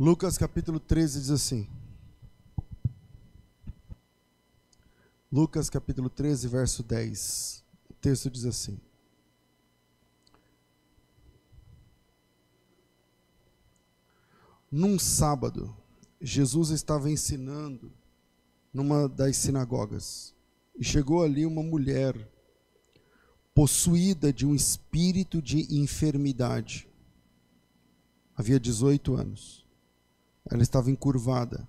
Lucas capítulo 13 diz assim. Lucas capítulo 13, verso 10. O texto diz assim: Num sábado, Jesus estava ensinando numa das sinagogas. E chegou ali uma mulher possuída de um espírito de enfermidade. Havia 18 anos. Ela estava encurvada,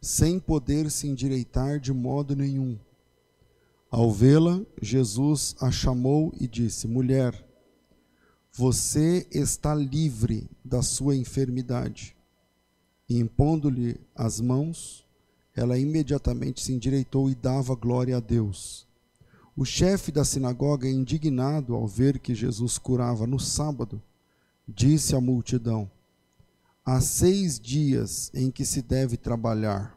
sem poder se endireitar de modo nenhum. Ao vê-la, Jesus a chamou e disse: Mulher, você está livre da sua enfermidade. E impondo-lhe as mãos, ela imediatamente se endireitou e dava glória a Deus. O chefe da sinagoga, indignado ao ver que Jesus curava no sábado, disse à multidão: Há seis dias em que se deve trabalhar.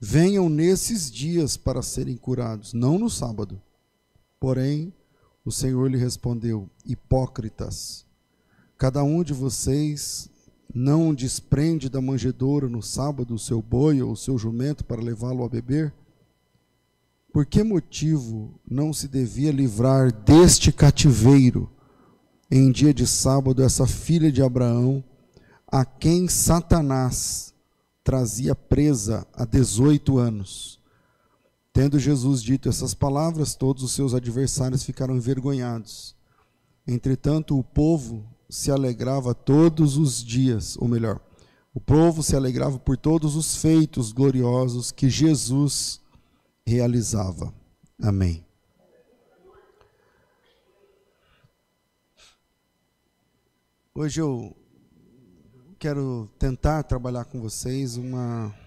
Venham nesses dias para serem curados, não no sábado. Porém, o Senhor lhe respondeu: Hipócritas, cada um de vocês não desprende da manjedoura no sábado o seu boi ou o seu jumento para levá-lo a beber? Por que motivo não se devia livrar deste cativeiro em dia de sábado essa filha de Abraão, a quem Satanás trazia presa há 18 anos? Tendo Jesus dito essas palavras, todos os seus adversários ficaram envergonhados. Entretanto, o povo se alegrava todos os dias, ou melhor, o povo se alegrava por todos os feitos gloriosos que Jesus realizava. Amém. Hoje eu quero tentar trabalhar com vocês uma,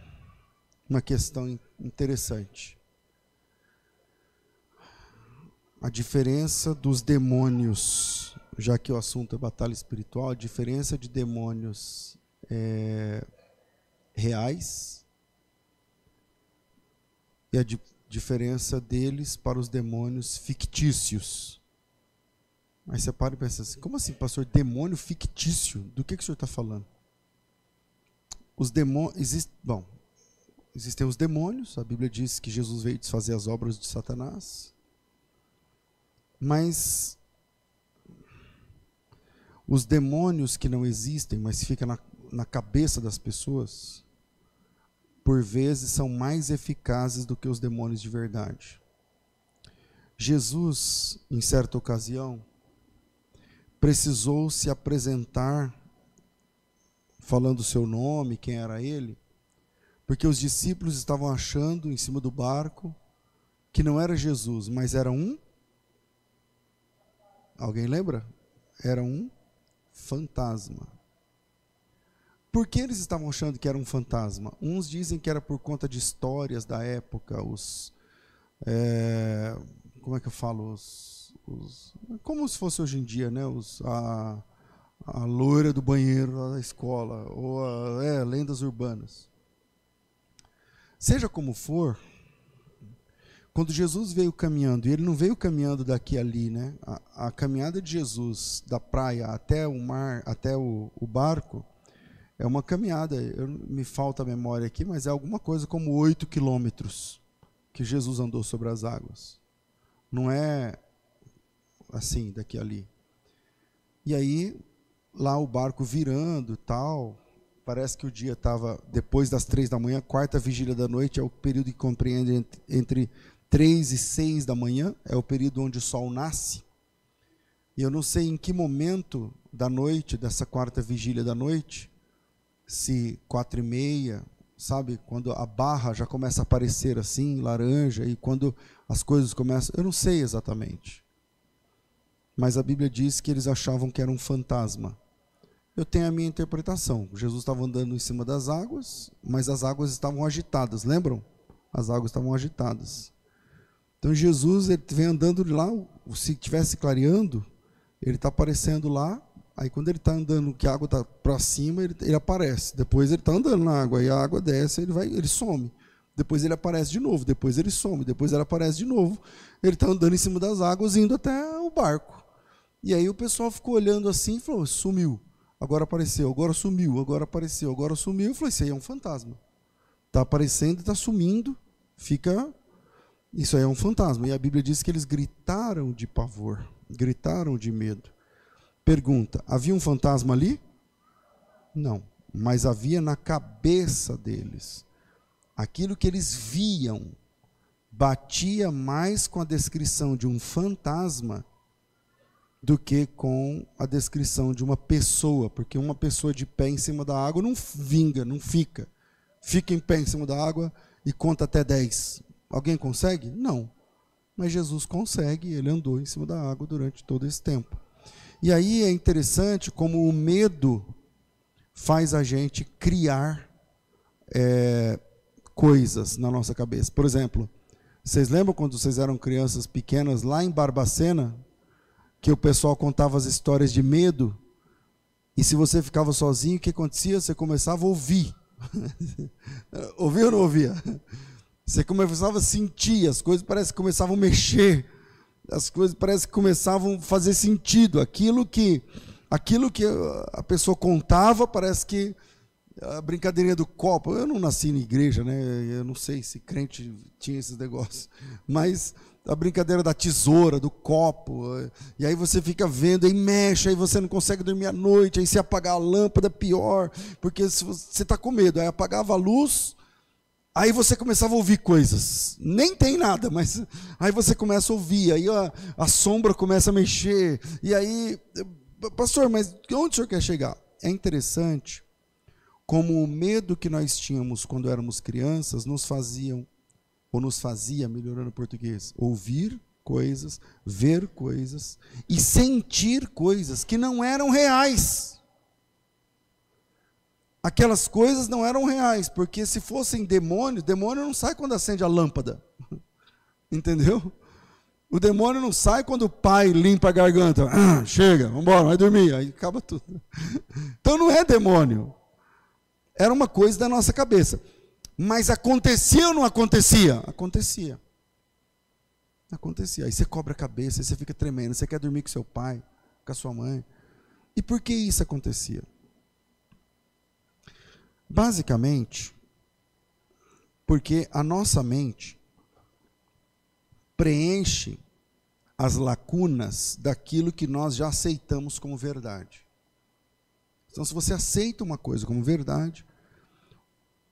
uma questão interessante a diferença dos demônios, já que o assunto é batalha espiritual, a diferença de demônios é, reais e a di diferença deles para os demônios fictícios. Aí você para e pensa assim: como assim, pastor? Demônio fictício? Do que, que o senhor está falando? Os demônios. Exist, bom, existem os demônios, a Bíblia diz que Jesus veio desfazer as obras de Satanás. Mas os demônios que não existem, mas ficam na, na cabeça das pessoas, por vezes são mais eficazes do que os demônios de verdade. Jesus, em certa ocasião, precisou se apresentar falando o seu nome, quem era ele, porque os discípulos estavam achando em cima do barco que não era Jesus, mas era um Alguém lembra? Era um fantasma. Por que eles estavam achando que era um fantasma? Uns dizem que era por conta de histórias da época, os. É, como é que eu falo? Os, os, como se fosse hoje em dia, né? Os, a, a loira do banheiro da escola, ou a, é, lendas urbanas. Seja como for, quando Jesus veio caminhando, e ele não veio caminhando daqui ali, né? A, a caminhada de Jesus da praia até o mar, até o, o barco, é uma caminhada, eu, me falta a memória aqui, mas é alguma coisa como oito quilômetros que Jesus andou sobre as águas. Não é assim, daqui ali. E aí, lá o barco virando tal, parece que o dia estava depois das três da manhã, quarta vigília da noite, é o período que compreende entre 3 e 6 da manhã, é o período onde o sol nasce. E eu não sei em que momento da noite, dessa quarta vigília da noite, se quatro e meia, sabe, quando a barra já começa a aparecer assim, laranja, e quando as coisas começam, eu não sei exatamente. Mas a Bíblia diz que eles achavam que era um fantasma. Eu tenho a minha interpretação. Jesus estava andando em cima das águas, mas as águas estavam agitadas, lembram? As águas estavam agitadas. Então Jesus ele vem andando lá, se estivesse clareando, ele está aparecendo lá. Aí quando ele está andando, que a água está para cima, ele, ele, aparece. Depois ele está andando na água, aí a água desce, ele vai, ele some. Depois ele aparece de novo, depois ele some, depois ele aparece de novo. Ele está andando em cima das águas, indo até o barco. E aí o pessoal ficou olhando assim e falou: sumiu. Agora apareceu, agora sumiu, agora apareceu, agora sumiu. Eu falei, isso aí é um fantasma. Está aparecendo, está sumindo, fica. Isso aí é um fantasma. E a Bíblia diz que eles gritaram de pavor, gritaram de medo. Pergunta: havia um fantasma ali? Não, mas havia na cabeça deles. Aquilo que eles viam batia mais com a descrição de um fantasma do que com a descrição de uma pessoa, porque uma pessoa de pé em cima da água não vinga, não fica. Fica em pé em cima da água e conta até 10. Alguém consegue? Não. Mas Jesus consegue, ele andou em cima da água durante todo esse tempo. E aí é interessante como o medo faz a gente criar é, coisas na nossa cabeça. Por exemplo, vocês lembram quando vocês eram crianças pequenas lá em Barbacena, que o pessoal contava as histórias de medo? E se você ficava sozinho, o que acontecia? Você começava a ouvir. ouvia ou não ouvia? Você começava a sentir, as coisas parece que começavam a mexer, as coisas parece que começavam a fazer sentido. Aquilo que, aquilo que a pessoa contava parece que a brincadeirinha do copo. Eu não nasci na igreja, né? Eu não sei se crente tinha esses negócios, mas a brincadeira da tesoura, do copo, e aí você fica vendo, aí mexe, aí você não consegue dormir à noite, aí se apagar a lâmpada, pior, porque você está com medo, aí apagava a luz, aí você começava a ouvir coisas, nem tem nada, mas aí você começa a ouvir, aí a, a sombra começa a mexer, e aí, pastor, mas onde o senhor quer chegar? É interessante como o medo que nós tínhamos quando éramos crianças nos faziam, ou nos fazia, melhorando o português, ouvir coisas, ver coisas e sentir coisas que não eram reais. Aquelas coisas não eram reais, porque se fossem demônios, demônio não sai quando acende a lâmpada. Entendeu? O demônio não sai quando o pai limpa a garganta. Ah, chega, vamos embora, vai dormir. Aí acaba tudo. Então não é demônio era uma coisa da nossa cabeça. Mas acontecia ou não acontecia? Acontecia. Acontecia. Aí você cobra a cabeça, aí você fica tremendo, você quer dormir com seu pai, com a sua mãe. E por que isso acontecia? Basicamente, porque a nossa mente preenche as lacunas daquilo que nós já aceitamos como verdade. Então, se você aceita uma coisa como verdade,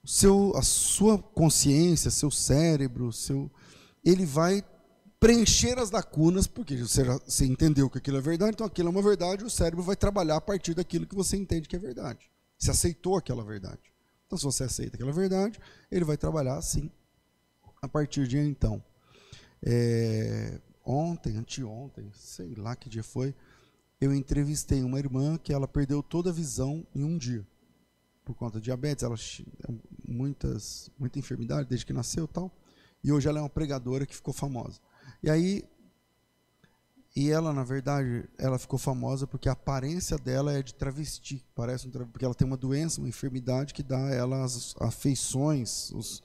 seu, a sua consciência, seu cérebro, seu, ele vai preencher as lacunas, porque você, você entendeu que aquilo é verdade, então aquilo é uma verdade, o cérebro vai trabalhar a partir daquilo que você entende que é verdade. Você aceitou aquela verdade. Então, se você aceita aquela verdade, ele vai trabalhar assim, a partir de então. É, ontem, anteontem, sei lá que dia foi, eu entrevistei uma irmã que ela perdeu toda a visão em um dia por conta de diabetes, ela muitas muita enfermidade desde que nasceu, tal. E hoje ela é uma pregadora que ficou famosa. E aí e ela, na verdade, ela ficou famosa porque a aparência dela é de travesti, parece um travesti, porque ela tem uma doença, uma enfermidade que dá a ela as afeições, os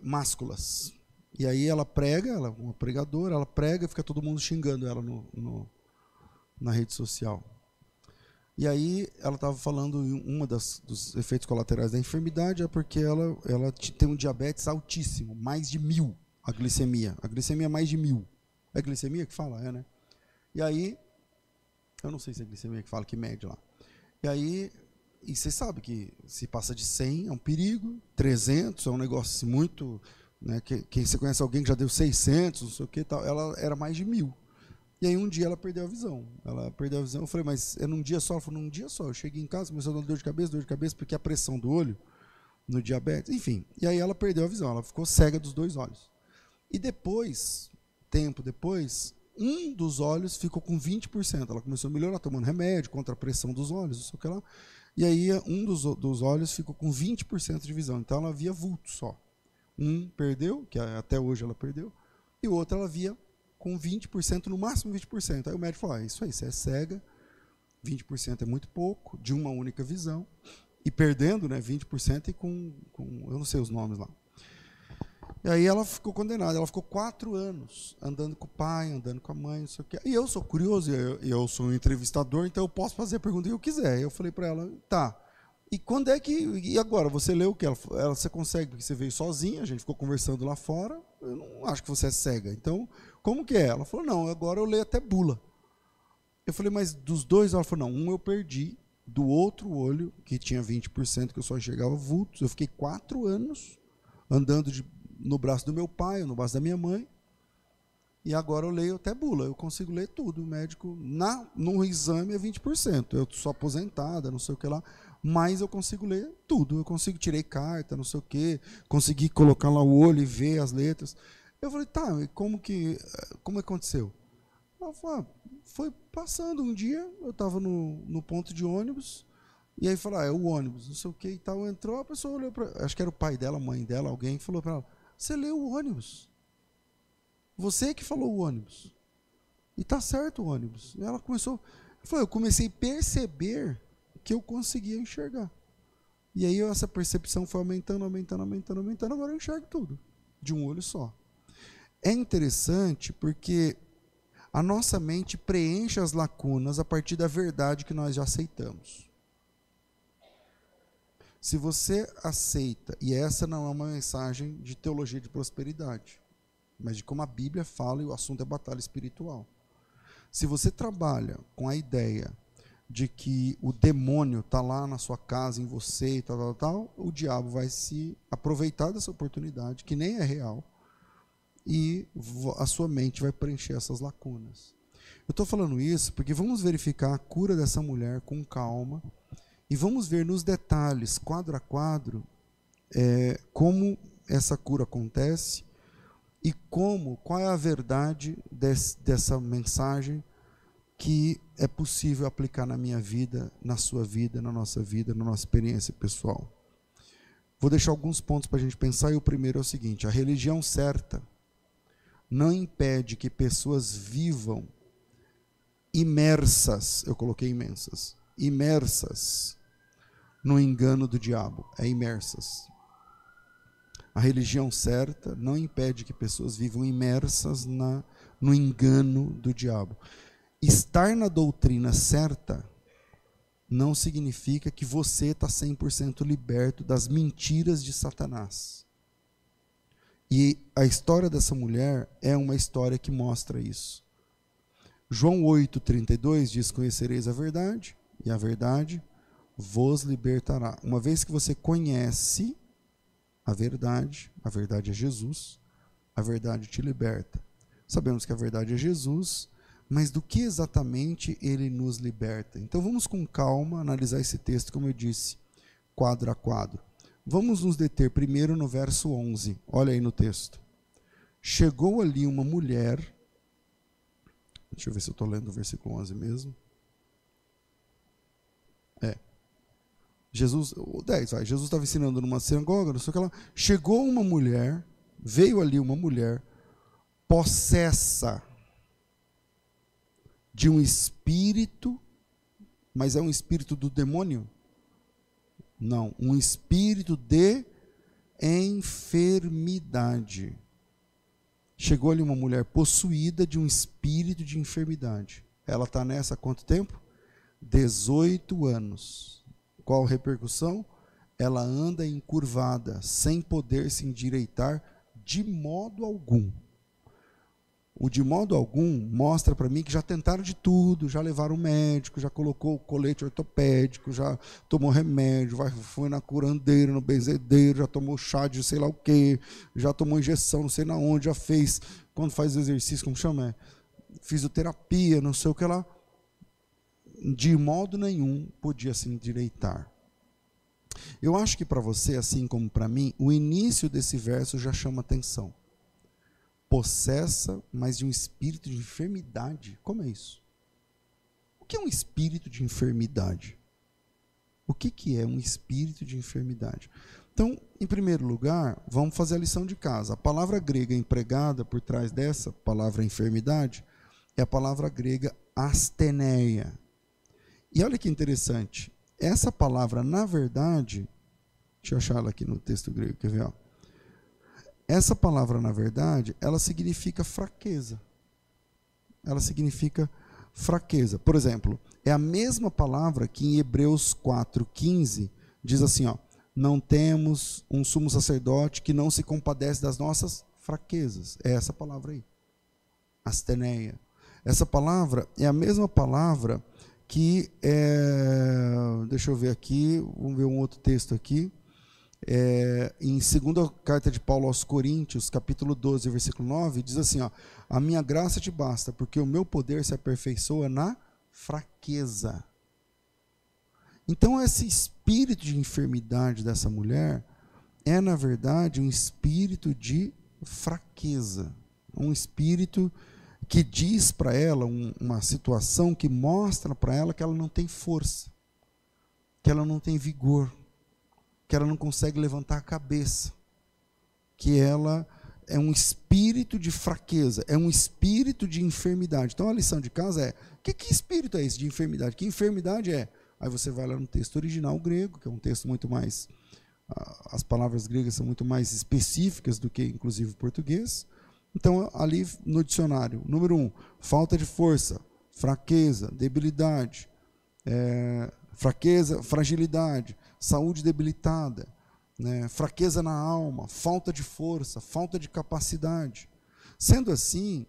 másculas. E aí ela prega, ela é uma pregadora, ela prega e fica todo mundo xingando ela no, no na rede social. E aí ela estava falando uma das dos efeitos colaterais da enfermidade é porque ela ela tem um diabetes altíssimo, mais de mil a glicemia. A glicemia é mais de mil. É glicemia que fala, é, né? E aí eu não sei se é glicemia que fala que mede lá. E aí e você sabe que se passa de 100 é um perigo, 300 é um negócio muito, né, que, quem você conhece alguém que já deu 600, não sei o que tal, ela era mais de mil. E aí um dia ela perdeu a visão. Ela perdeu a visão. Eu falei, mas é num dia só? Ela falou, num dia só. Eu cheguei em casa, começou a dar dor de cabeça, dor de cabeça, porque a pressão do olho, no diabetes, enfim. E aí ela perdeu a visão, ela ficou cega dos dois olhos. E depois, tempo depois, um dos olhos ficou com 20%. Ela começou a melhorar, tomando remédio contra a pressão dos olhos, não sei o que lá. E aí um dos, dos olhos ficou com 20% de visão. Então ela via vulto só. Um perdeu, que até hoje ela perdeu, e o outro ela via com 20%, no máximo 20%. Aí o médico falou: ah, Isso aí, você é cega, 20% é muito pouco, de uma única visão, e perdendo né, 20% e com, com. Eu não sei os nomes lá. E aí ela ficou condenada. Ela ficou quatro anos andando com o pai, andando com a mãe, não sei o quê. E eu sou curioso, eu, eu sou um entrevistador, então eu posso fazer a pergunta que eu quiser. Eu falei para ela, tá. E quando é que. E agora? Você leu o que? Ela, ela, você consegue, porque você veio sozinha, a gente ficou conversando lá fora. Eu não acho que você é cega. Então, como que é? Ela falou, não, agora eu leio até bula. Eu falei, mas dos dois? Ela falou, não, um eu perdi, do outro olho, que tinha 20%, que eu só enxergava vultos. Eu fiquei quatro anos andando de, no braço do meu pai, no braço da minha mãe. E agora eu leio até bula, eu consigo ler tudo. O médico, na, no exame, é 20%. Eu sou aposentada, não sei o que lá mas eu consigo ler tudo. Eu consigo tirei carta, não sei o quê, consegui colocar lá o olho e ver as letras. Eu falei, tá, e como que como aconteceu? Ela falou, ah, foi passando um dia, eu estava no, no ponto de ônibus, e aí falou, ah, é o ônibus, não sei o que e tal. Entrou, a pessoa olhou para. Acho que era o pai dela, a mãe dela, alguém, falou para ela: Você leu o ônibus. Você que falou o ônibus. E tá certo o ônibus. E ela começou. Falou, eu comecei a perceber que eu conseguia enxergar. E aí essa percepção foi aumentando, aumentando, aumentando, aumentando. Agora eu enxergo tudo de um olho só. É interessante porque a nossa mente preenche as lacunas a partir da verdade que nós já aceitamos. Se você aceita, e essa não é uma mensagem de teologia de prosperidade, mas de como a Bíblia fala e o assunto é batalha espiritual. Se você trabalha com a ideia de que o demônio está lá na sua casa, em você e tal, tal, tal, o diabo vai se aproveitar dessa oportunidade, que nem é real, e a sua mente vai preencher essas lacunas. Eu estou falando isso porque vamos verificar a cura dessa mulher com calma e vamos ver nos detalhes, quadro a quadro, é, como essa cura acontece e como, qual é a verdade desse, dessa mensagem que é possível aplicar na minha vida, na sua vida, na nossa vida, na nossa experiência pessoal. Vou deixar alguns pontos para a gente pensar, e o primeiro é o seguinte: a religião certa não impede que pessoas vivam imersas, eu coloquei imensas, imersas no engano do diabo, é imersas. A religião certa não impede que pessoas vivam imersas na, no engano do diabo estar na doutrina certa não significa que você está 100% liberto das mentiras de Satanás. E a história dessa mulher é uma história que mostra isso. João 8,32 diz: Conhecereis a verdade, e a verdade vos libertará. Uma vez que você conhece a verdade, a verdade é Jesus, a verdade te liberta. Sabemos que a verdade é Jesus, mas do que exatamente ele nos liberta? Então vamos com calma analisar esse texto, como eu disse, quadro a quadro. Vamos nos deter primeiro no verso 11. Olha aí no texto. Chegou ali uma mulher. Deixa eu ver se eu estou lendo o versículo 11 mesmo. É. Jesus, o 10, vai. Jesus estava ensinando numa sinagoga, não sei o que lá. Chegou uma mulher, veio ali uma mulher, possessa de um espírito, mas é um espírito do demônio? Não, um espírito de enfermidade. Chegou ali uma mulher possuída de um espírito de enfermidade. Ela está nessa há quanto tempo? 18 anos. Qual repercussão? Ela anda encurvada, sem poder se endireitar de modo algum o de modo algum mostra para mim que já tentaram de tudo, já levaram o médico, já colocou o colete ortopédico, já tomou remédio, foi na curandeira, no benzedeiro, já tomou chá de sei lá o quê, já tomou injeção, não sei na onde, já fez, quando faz exercício, como chama? É, fisioterapia, não sei o que lá. De modo nenhum podia se endireitar. Eu acho que para você, assim como para mim, o início desse verso já chama atenção possessa, mas de um espírito de enfermidade. Como é isso? O que é um espírito de enfermidade? O que, que é um espírito de enfermidade? Então, em primeiro lugar, vamos fazer a lição de casa. A palavra grega empregada por trás dessa palavra enfermidade é a palavra grega asteneia. E olha que interessante, essa palavra, na verdade, deixa eu achar ela aqui no texto grego, quer ver? Ó? Essa palavra, na verdade, ela significa fraqueza. Ela significa fraqueza. Por exemplo, é a mesma palavra que em Hebreus 4:15 diz assim, ó: "Não temos um sumo sacerdote que não se compadece das nossas fraquezas". É essa palavra aí. Asteneia. Essa palavra é a mesma palavra que é, deixa eu ver aqui, vamos ver um outro texto aqui. É, em segunda carta de Paulo aos Coríntios, capítulo 12, versículo 9, diz assim: ó, A minha graça te basta, porque o meu poder se aperfeiçoa na fraqueza. Então, esse espírito de enfermidade dessa mulher é, na verdade, um espírito de fraqueza, um espírito que diz para ela um, uma situação que mostra para ela que ela não tem força, que ela não tem vigor, que ela não consegue levantar a cabeça, que ela é um espírito de fraqueza, é um espírito de enfermidade. Então a lição de casa é: que, que espírito é esse de enfermidade? Que enfermidade é? Aí você vai lá no texto original grego, que é um texto muito mais. As palavras gregas são muito mais específicas do que, inclusive, o português. Então, ali no dicionário, número um, falta de força, fraqueza, debilidade, é, fraqueza, fragilidade, saúde debilitada, né, fraqueza na alma, falta de força, falta de capacidade. Sendo assim,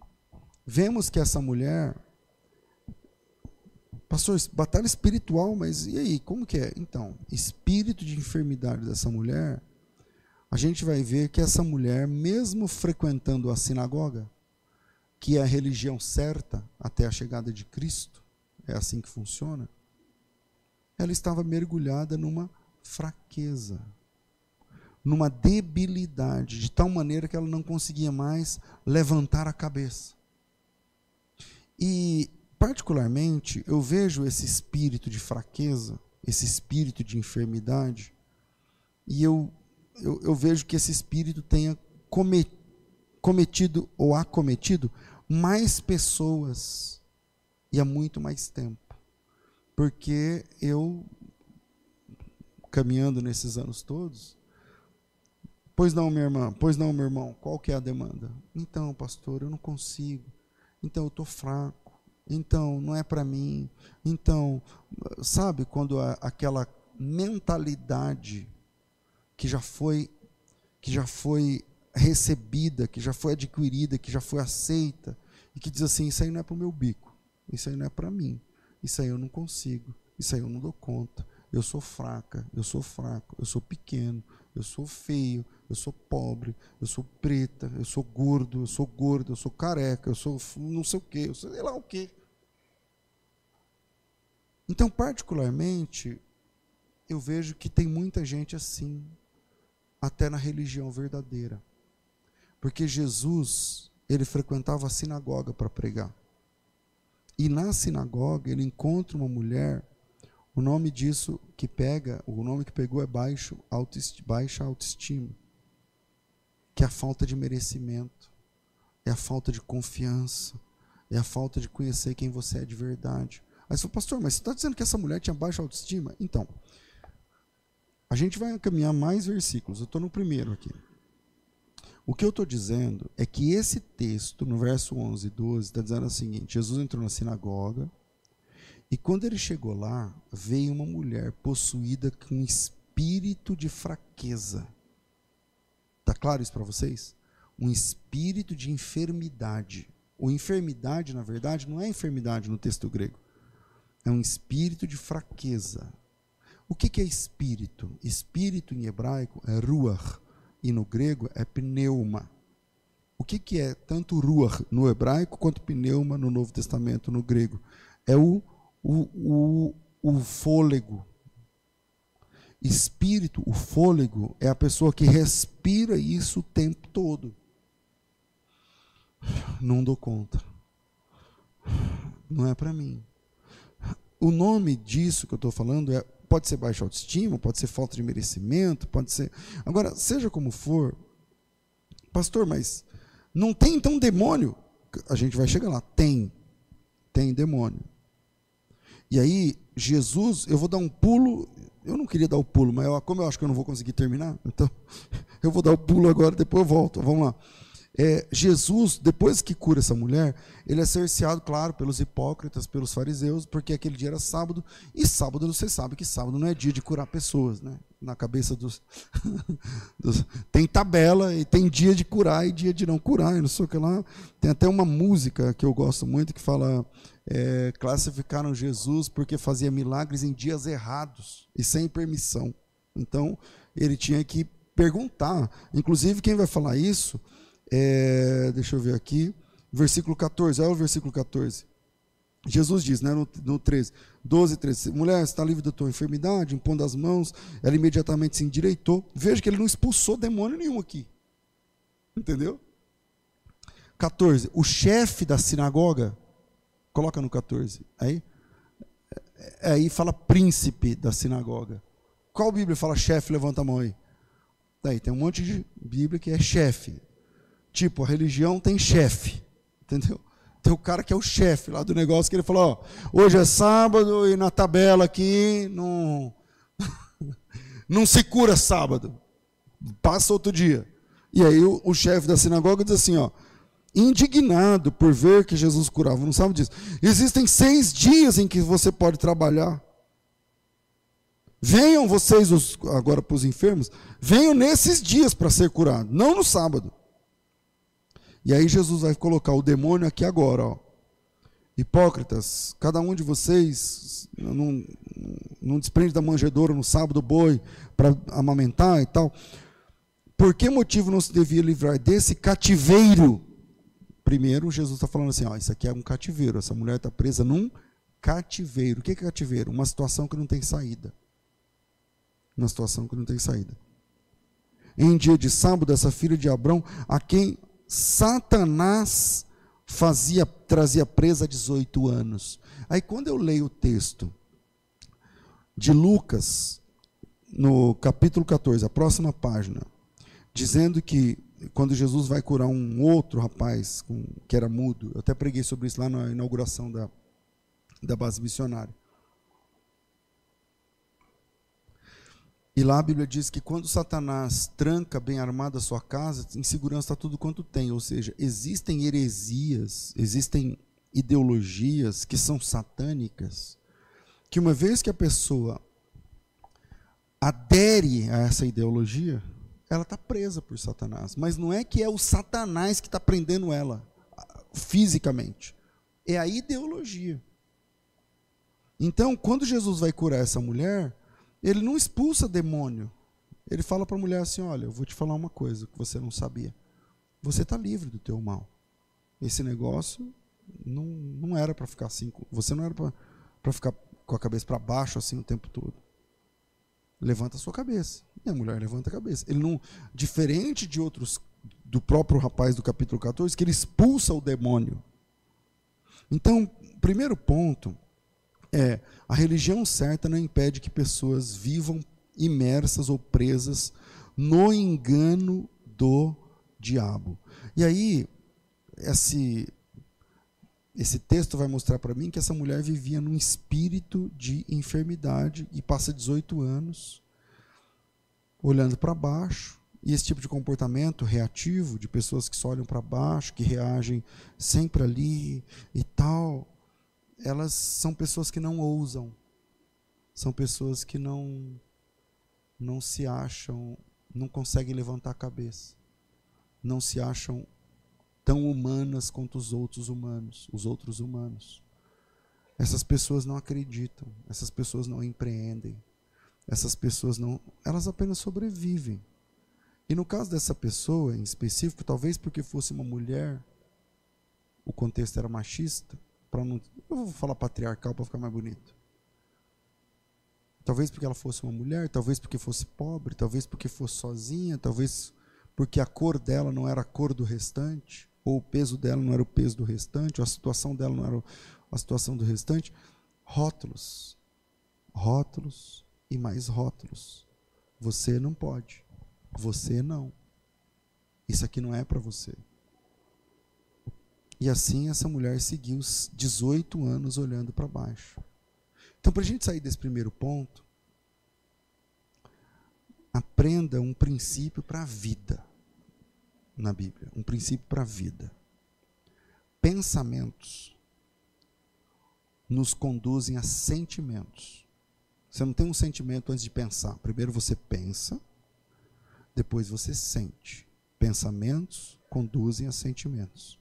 vemos que essa mulher, pastor, batalha espiritual, mas e aí, como que é? Então, espírito de enfermidade dessa mulher a gente vai ver que essa mulher, mesmo frequentando a sinagoga, que é a religião certa até a chegada de Cristo, é assim que funciona, ela estava mergulhada numa fraqueza, numa debilidade, de tal maneira que ela não conseguia mais levantar a cabeça. E, particularmente, eu vejo esse espírito de fraqueza, esse espírito de enfermidade, e eu eu, eu vejo que esse espírito tenha cometido ou acometido mais pessoas e há muito mais tempo. Porque eu, caminhando nesses anos todos, pois não, minha irmã, pois não, meu irmão, qual que é a demanda? Então, pastor, eu não consigo. Então, eu estou fraco. Então, não é para mim. Então, sabe quando a, aquela mentalidade que já foi que já foi recebida, que já foi adquirida, que já foi aceita e que diz assim: isso aí não é para o meu bico, isso aí não é para mim, isso aí eu não consigo, isso aí eu não dou conta, eu sou fraca, eu sou fraco, eu sou pequeno, eu sou feio, eu sou pobre, eu sou preta, eu sou gordo, eu sou gordo, eu sou careca, eu sou não sei o quê, eu sei lá o quê. Então, particularmente, eu vejo que tem muita gente assim, até na religião verdadeira. Porque Jesus, ele frequentava a sinagoga para pregar. E na sinagoga ele encontra uma mulher, o nome disso que pega, o nome que pegou é baixo, autoestima, baixa autoestima. Que é a falta de merecimento, é a falta de confiança, é a falta de conhecer quem você é de verdade. Aí você fala, pastor, mas você está dizendo que essa mulher tinha baixa autoestima? Então, a gente vai caminhar mais versículos. Eu estou no primeiro aqui. O que eu estou dizendo é que esse texto, no verso 11 e 12, está dizendo o seguinte: Jesus entrou na sinagoga e quando ele chegou lá, veio uma mulher possuída com um espírito de fraqueza. Está claro isso para vocês? Um espírito de enfermidade. O enfermidade, na verdade, não é enfermidade no texto grego. É um espírito de fraqueza. O que é espírito? Espírito em hebraico é ruach e no grego é pneuma. O que é tanto ruach no hebraico quanto pneuma no Novo Testamento no grego? É o, o, o, o fôlego. Espírito, o fôlego, é a pessoa que respira isso o tempo todo. Não dou conta. Não é para mim. O nome disso que eu estou falando é Pode ser baixa autoestima, pode ser falta de merecimento, pode ser. Agora, seja como for, pastor, mas não tem então demônio? A gente vai chegar lá. Tem. Tem demônio. E aí, Jesus, eu vou dar um pulo eu não queria dar o pulo, mas eu, como eu acho que eu não vou conseguir terminar, então eu vou dar o pulo agora, depois eu volto. Vamos lá. É, Jesus, depois que cura essa mulher, ele é cerceado, claro, pelos hipócritas, pelos fariseus, porque aquele dia era sábado, e sábado você sabe que sábado não é dia de curar pessoas, né? Na cabeça dos. dos tem tabela, e tem dia de curar e dia de não curar, e não sei o que lá. Tem até uma música que eu gosto muito que fala: é, classificaram Jesus porque fazia milagres em dias errados e sem permissão. Então, ele tinha que perguntar. Inclusive, quem vai falar isso é, deixa eu ver aqui. Versículo 14, olha o versículo 14. Jesus diz, né, no, no 13, 12, 13, mulher, está livre da tua enfermidade, impondo as mãos, ela imediatamente se endireitou. Veja que ele não expulsou demônio nenhum aqui. Entendeu? 14, o chefe da sinagoga, coloca no 14, aí, é, aí fala príncipe da sinagoga. Qual Bíblia fala chefe? Levanta a mão aí. Daí tem um monte de Bíblia que é chefe. Tipo, a religião tem chefe, entendeu? Tem o cara que é o chefe lá do negócio que ele falou: ó, hoje é sábado e na tabela aqui não, não se cura sábado, passa outro dia. E aí o, o chefe da sinagoga diz assim: ó, indignado por ver que Jesus curava, não sabe disso. Existem seis dias em que você pode trabalhar. Venham vocês, os, agora para os enfermos, venham nesses dias para ser curado, não no sábado. E aí Jesus vai colocar o demônio aqui agora, ó. Hipócritas, cada um de vocês não, não desprende da manjedoura no sábado boi para amamentar e tal. Por que motivo não se devia livrar desse cativeiro? Primeiro, Jesus está falando assim: ó, isso aqui é um cativeiro, essa mulher está presa num cativeiro. O que é cativeiro? Uma situação que não tem saída. Uma situação que não tem saída. Em dia de sábado, essa filha de Abrão, a quem Satanás fazia trazia presa há 18 anos. Aí quando eu leio o texto de Lucas no capítulo 14, a próxima página, dizendo que quando Jesus vai curar um outro rapaz que era mudo, eu até preguei sobre isso lá na inauguração da, da base missionária. E lá a Bíblia diz que quando Satanás tranca bem armada a sua casa, em segurança está tudo quanto tem. Ou seja, existem heresias, existem ideologias que são satânicas, que uma vez que a pessoa adere a essa ideologia, ela está presa por Satanás. Mas não é que é o Satanás que está prendendo ela fisicamente, é a ideologia. Então, quando Jesus vai curar essa mulher, ele não expulsa demônio. Ele fala para a mulher assim: Olha, eu vou te falar uma coisa que você não sabia. Você está livre do teu mal. Esse negócio não, não era para ficar assim. Você não era para ficar com a cabeça para baixo assim o tempo todo. Levanta a sua cabeça. E a mulher levanta a cabeça. Ele não, diferente de outros, do próprio rapaz do capítulo 14, que ele expulsa o demônio. Então, primeiro ponto é a religião certa não impede que pessoas vivam imersas ou presas no engano do diabo. E aí, esse, esse texto vai mostrar para mim que essa mulher vivia num espírito de enfermidade e passa 18 anos olhando para baixo. E esse tipo de comportamento reativo, de pessoas que só olham para baixo, que reagem sempre ali e tal, elas são pessoas que não ousam, são pessoas que não não se acham, não conseguem levantar a cabeça, não se acham tão humanas quanto os outros humanos, os outros humanos. Essas pessoas não acreditam, essas pessoas não empreendem, essas pessoas não, elas apenas sobrevivem. E no caso dessa pessoa em específico, talvez porque fosse uma mulher, o contexto era machista, para não, eu vou falar patriarcal para ficar mais bonito. Talvez porque ela fosse uma mulher, talvez porque fosse pobre, talvez porque fosse sozinha, talvez porque a cor dela não era a cor do restante, ou o peso dela não era o peso do restante, ou a situação dela não era a situação do restante. Rótulos, rótulos e mais rótulos. Você não pode, você não. Isso aqui não é para você. E assim essa mulher seguiu os 18 anos olhando para baixo. Então, para a gente sair desse primeiro ponto, aprenda um princípio para a vida na Bíblia, um princípio para a vida. Pensamentos nos conduzem a sentimentos. Você não tem um sentimento antes de pensar. Primeiro você pensa, depois você sente. Pensamentos conduzem a sentimentos.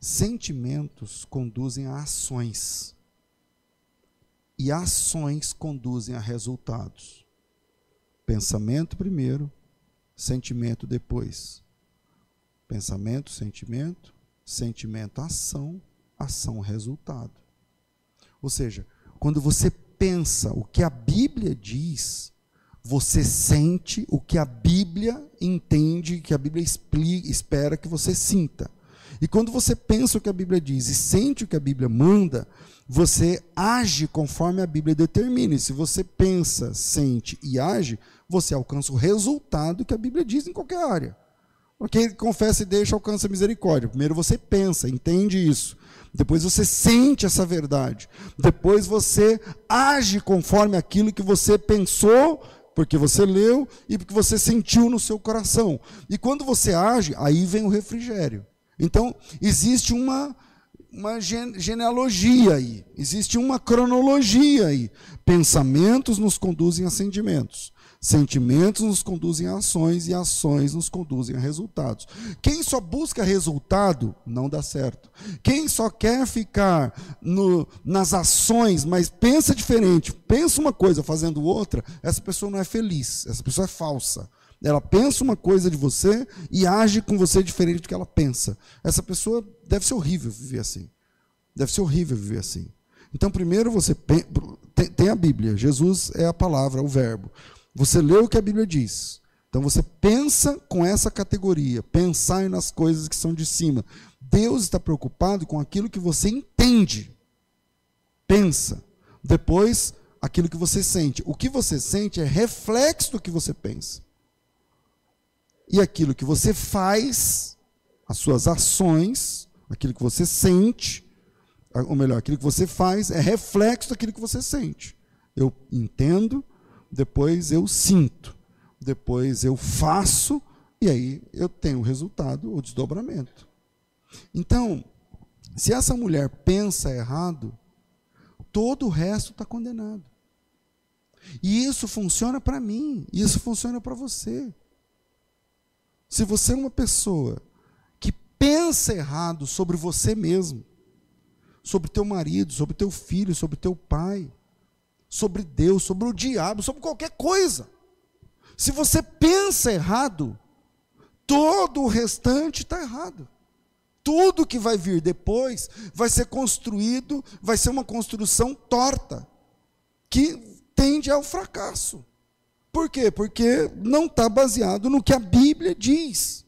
Sentimentos conduzem a ações. E ações conduzem a resultados. Pensamento primeiro, sentimento depois. Pensamento, sentimento, sentimento, ação, ação, resultado. Ou seja, quando você pensa o que a Bíblia diz, você sente o que a Bíblia entende, que a Bíblia explica, espera que você sinta. E quando você pensa o que a Bíblia diz e sente o que a Bíblia manda, você age conforme a Bíblia determina. E se você pensa, sente e age, você alcança o resultado que a Bíblia diz em qualquer área. Quem confessa e deixa alcança a misericórdia. Primeiro você pensa, entende isso. Depois você sente essa verdade. Depois você age conforme aquilo que você pensou, porque você leu e porque você sentiu no seu coração. E quando você age, aí vem o refrigério. Então, existe uma, uma genealogia aí, existe uma cronologia aí. Pensamentos nos conduzem a sentimentos. Sentimentos nos conduzem a ações e ações nos conduzem a resultados. Quem só busca resultado não dá certo. Quem só quer ficar no, nas ações, mas pensa diferente, pensa uma coisa fazendo outra, essa pessoa não é feliz, essa pessoa é falsa. Ela pensa uma coisa de você e age com você diferente do que ela pensa. Essa pessoa deve ser horrível viver assim. Deve ser horrível viver assim. Então, primeiro você tem a Bíblia, Jesus é a palavra, o verbo. Você lê o que a Bíblia diz. Então você pensa com essa categoria, pensar nas coisas que são de cima. Deus está preocupado com aquilo que você entende. Pensa. Depois, aquilo que você sente. O que você sente é reflexo do que você pensa. E aquilo que você faz, as suas ações, aquilo que você sente, ou melhor, aquilo que você faz é reflexo daquilo que você sente. Eu entendo, depois eu sinto, depois eu faço, e aí eu tenho o resultado, o desdobramento. Então, se essa mulher pensa errado, todo o resto está condenado. E isso funciona para mim, isso funciona para você. Se você é uma pessoa que pensa errado sobre você mesmo, sobre teu marido, sobre teu filho, sobre teu pai, sobre Deus, sobre o diabo, sobre qualquer coisa. Se você pensa errado, todo o restante está errado. Tudo que vai vir depois vai ser construído, vai ser uma construção torta, que tende ao fracasso. Por quê? Porque não está baseado no que a Bíblia diz.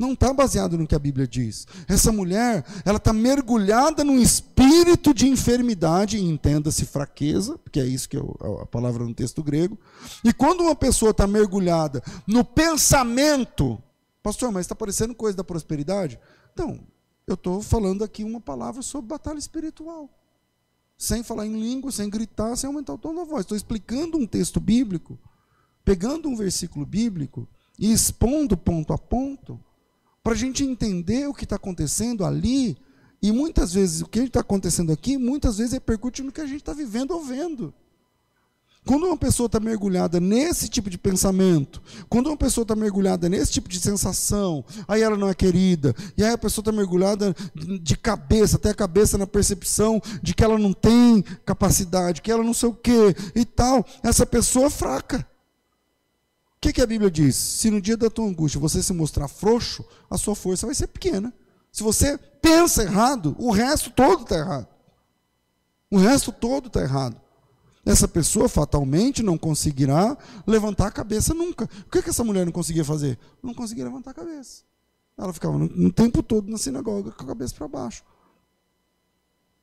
Não está baseado no que a Bíblia diz. Essa mulher, ela está mergulhada num espírito de enfermidade, entenda-se fraqueza, porque é isso que é a palavra no texto grego. E quando uma pessoa está mergulhada no pensamento, pastor, mas está parecendo coisa da prosperidade? Não, eu estou falando aqui uma palavra sobre batalha espiritual. Sem falar em língua, sem gritar, sem aumentar o tom da voz. Estou explicando um texto bíblico, pegando um versículo bíblico e expondo ponto a ponto para a gente entender o que está acontecendo ali. E muitas vezes o que está acontecendo aqui, muitas vezes repercute no que a gente está vivendo ou vendo. Quando uma pessoa está mergulhada nesse tipo de pensamento, quando uma pessoa está mergulhada nesse tipo de sensação, aí ela não é querida, e aí a pessoa está mergulhada de cabeça, até a cabeça na percepção de que ela não tem capacidade, que ela não sei o quê e tal, essa pessoa é fraca. O que, que a Bíblia diz? Se no dia da tua angústia você se mostrar frouxo, a sua força vai ser pequena. Se você pensa errado, o resto todo está errado. O resto todo está errado. Essa pessoa fatalmente não conseguirá levantar a cabeça nunca. O que, que essa mulher não conseguia fazer? Não conseguia levantar a cabeça. Ela ficava no, no tempo todo na sinagoga com a cabeça para baixo.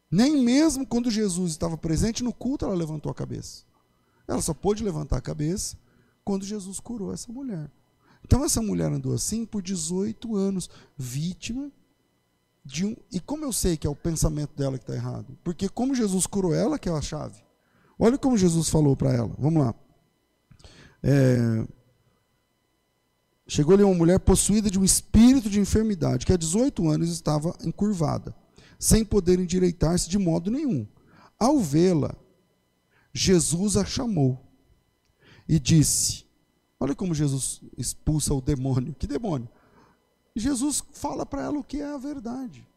Nem mesmo quando Jesus estava presente no culto, ela levantou a cabeça. Ela só pôde levantar a cabeça quando Jesus curou essa mulher. Então essa mulher andou assim por 18 anos, vítima de um. E como eu sei que é o pensamento dela que está errado? Porque como Jesus curou ela, que é a chave. Olha como Jesus falou para ela. Vamos lá. É, chegou ali uma mulher possuída de um espírito de enfermidade, que há 18 anos estava encurvada, sem poder endireitar-se de modo nenhum. Ao vê-la, Jesus a chamou e disse: Olha como Jesus expulsa o demônio. Que demônio? Jesus fala para ela o que é a verdade.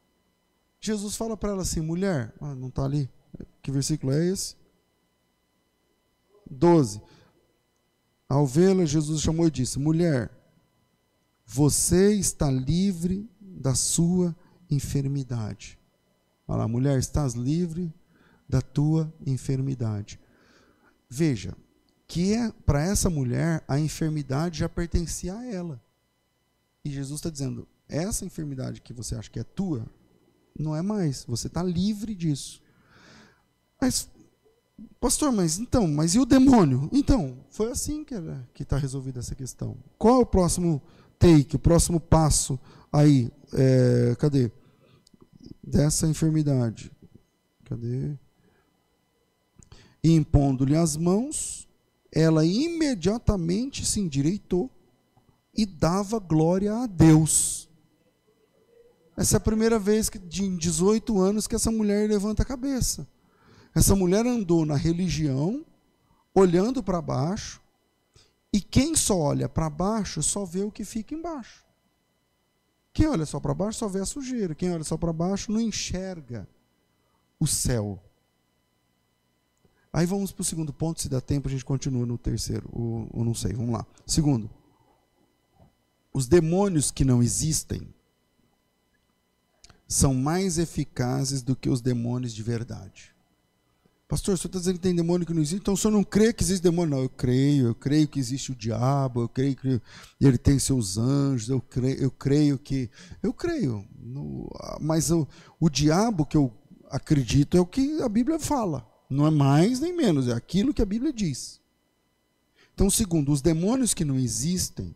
Jesus fala para ela assim: mulher, ah, não está ali. Que versículo é esse? 12. Ao vê-la, Jesus chamou e disse: Mulher, você está livre da sua enfermidade. Olha lá, mulher, estás livre da tua enfermidade. Veja, que é, para essa mulher a enfermidade já pertencia a ela. E Jesus está dizendo: essa enfermidade que você acha que é tua, não é mais. Você está livre disso. Mas, pastor, mas então, mas e o demônio? Então, foi assim que está resolvida essa questão. Qual é o próximo take, o próximo passo aí? É, cadê? Dessa enfermidade. Cadê? Impondo-lhe as mãos, ela imediatamente se endireitou e dava glória a Deus. Essa é a primeira vez que, de, em 18 anos que essa mulher levanta a cabeça. Essa mulher andou na religião, olhando para baixo, e quem só olha para baixo só vê o que fica embaixo. Quem olha só para baixo só vê a sujeira. Quem olha só para baixo não enxerga o céu. Aí vamos para o segundo ponto, se dá tempo a gente continua no terceiro, ou, não sei, vamos lá. Segundo, os demônios que não existem são mais eficazes do que os demônios de verdade. Pastor, o senhor está dizendo que tem demônio que não existe, então o senhor não crê que existe demônio? Não, eu creio, eu creio que existe o diabo, eu creio que ele tem seus anjos, eu creio, eu creio que. Eu creio, no, mas o, o diabo que eu acredito é o que a Bíblia fala. Não é mais nem menos, é aquilo que a Bíblia diz. Então, segundo, os demônios que não existem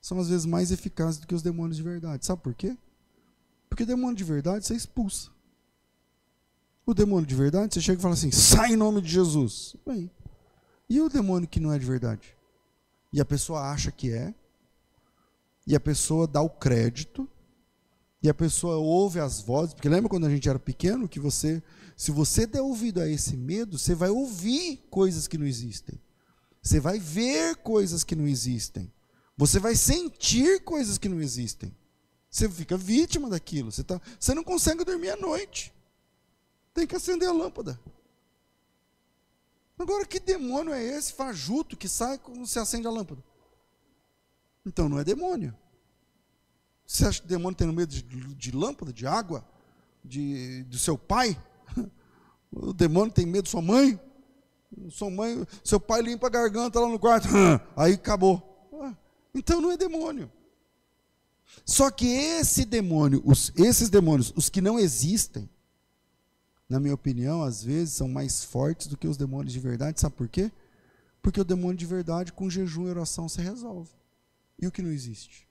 são às vezes mais eficazes do que os demônios de verdade. Sabe por quê? Porque demônio de verdade você expulsa. O demônio de verdade, você chega e fala assim: sai em nome de Jesus. Bem, e o demônio que não é de verdade? E a pessoa acha que é, e a pessoa dá o crédito, e a pessoa ouve as vozes, porque lembra quando a gente era pequeno que você se você der ouvido a esse medo, você vai ouvir coisas que não existem. Você vai ver coisas que não existem. Você vai sentir coisas que não existem. Você fica vítima daquilo. Você, tá, você não consegue dormir à noite. Tem que acender a lâmpada. Agora, que demônio é esse fajuto que sai quando você acende a lâmpada? Então não é demônio. Você acha que o demônio tem medo de, de lâmpada, de água, de, do seu pai? O demônio tem medo de sua mãe. Sua mãe, seu pai limpa a garganta lá no quarto. Aí acabou. Então não é demônio. Só que esse demônio, os, esses demônios, os que não existem, na minha opinião, às vezes são mais fortes do que os demônios de verdade. Sabe por quê? Porque o demônio de verdade, com jejum e oração, se resolve. E o que não existe?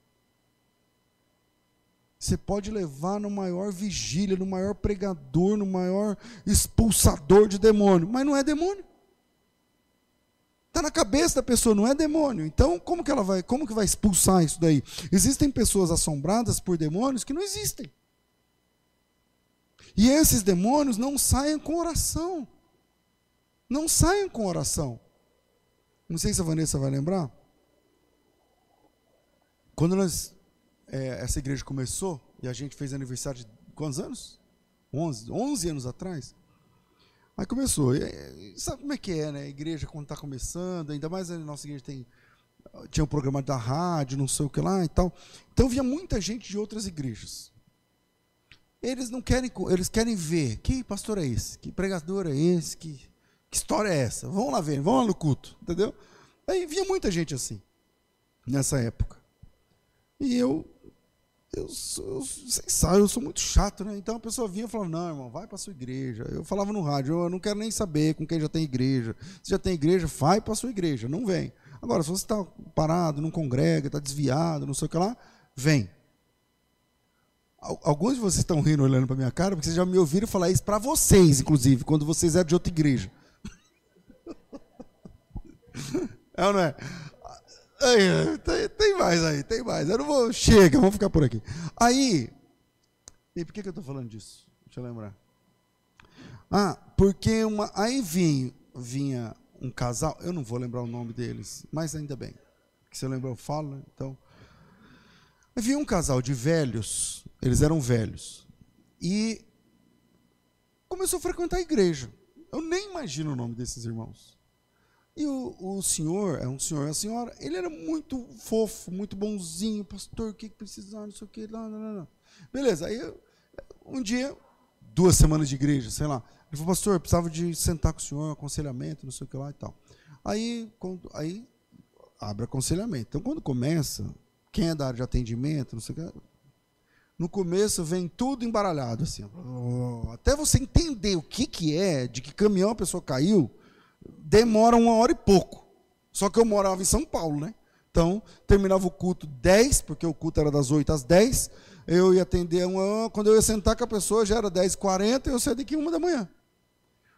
Você pode levar no maior vigília, no maior pregador, no maior expulsador de demônio, mas não é demônio. Está na cabeça da pessoa, não é demônio. Então, como que ela vai, como que vai expulsar isso daí? Existem pessoas assombradas por demônios que não existem. E esses demônios não saem com oração. Não saem com oração. Não sei se a Vanessa vai lembrar. Quando nós é, essa igreja começou, e a gente fez aniversário de quantos anos? 11, 11 anos atrás. Aí começou. E, sabe como é que é, né? A igreja quando está começando, ainda mais a nossa igreja tem tinha um programa da rádio, não sei o que lá e tal. Então via muita gente de outras igrejas. Eles não querem, eles querem ver que pastor é esse, que pregador é esse, que, que história é essa. Vamos lá ver, vamos lá no culto, entendeu? Aí via muita gente assim nessa época. E eu eu, eu, vocês sabem, eu sou muito chato, né? Então a pessoa vinha e falava, não, irmão, vai para sua igreja. Eu falava no rádio, eu não quero nem saber com quem já tem igreja. Se já tem igreja, vai para sua igreja, não vem. Agora, se você está parado, não congrega, está desviado, não sei o que lá, vem. Alguns de vocês estão rindo olhando para minha cara, porque vocês já me ouviram falar isso para vocês, inclusive, quando vocês eram de outra igreja. É ou não é? Aí, tem, tem, mais aí, tem mais. Eu não vou. Chega, vamos ficar por aqui. Aí. E por que, que eu estou falando disso? Deixa eu lembrar. Ah, porque uma. Aí vinha, vinha um casal, eu não vou lembrar o nome deles, mas ainda bem. Que se eu lembrar, eu falo, né? Então. Havia um casal de velhos, eles eram velhos, e começou a frequentar a igreja. Eu nem imagino o nome desses irmãos. E o, o senhor, é um senhor e a senhora, ele era muito fofo, muito bonzinho, pastor, o que, que precisar, não sei o que, lá, lá, lá. Beleza, aí um dia, duas semanas de igreja, sei lá, ele falou, pastor, eu precisava de sentar com o senhor, aconselhamento, não sei o que lá e tal. Aí, quando, aí abre aconselhamento. Então, quando começa, quem é da área de atendimento, não sei o que, no começo vem tudo embaralhado, assim. Até você entender o que, que é, de que caminhão a pessoa caiu, demora uma hora e pouco. Só que eu morava em São Paulo, né? Então, terminava o culto 10, porque o culto era das 8 às 10. Eu ia atender uma. Quando eu ia sentar com a pessoa, já era 10h40 e eu saía daqui uma da manhã.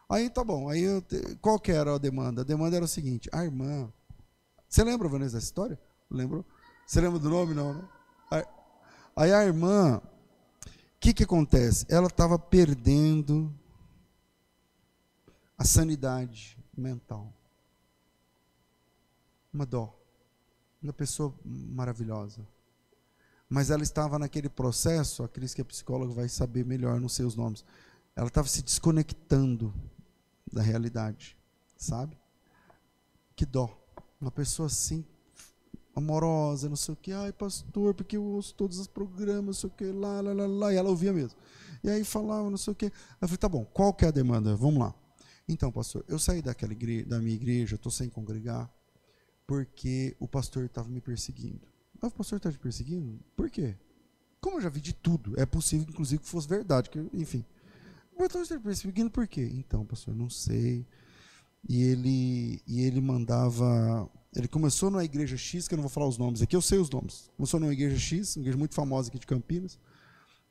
Aí tá bom. Aí eu, qual que era a demanda? A demanda era o seguinte: a irmã. Você lembra, Vanessa, dessa história? Lembrou? Você lembra do nome? Não, né? Aí a irmã, o que, que acontece? Ela estava perdendo a sanidade mental. Uma dó. Uma pessoa maravilhosa. Mas ela estava naquele processo, a Cris que é psicóloga vai saber melhor, não sei os nomes. Ela estava se desconectando da realidade, sabe? Que dó. Uma pessoa assim amorosa, não sei o que, ai pastor, porque eu ouço todos os programas, não sei o que, lá, lá, lá, lá, e ela ouvia mesmo. E aí falava, não sei o que. Eu falei, tá bom, qual que é a demanda? Vamos lá. Então, pastor, eu saí daquela igreja, da minha igreja, estou sem congregar, porque o pastor estava me perseguindo. Ah, o pastor está te perseguindo? Por quê? Como eu já vi de tudo, é possível, inclusive, que fosse verdade, que, enfim. O pastor está perseguindo por quê? Então, pastor, não sei. E ele, e ele mandava ele começou numa igreja X, que eu não vou falar os nomes aqui, eu sei os nomes. Começou numa igreja X, uma igreja muito famosa aqui de Campinas,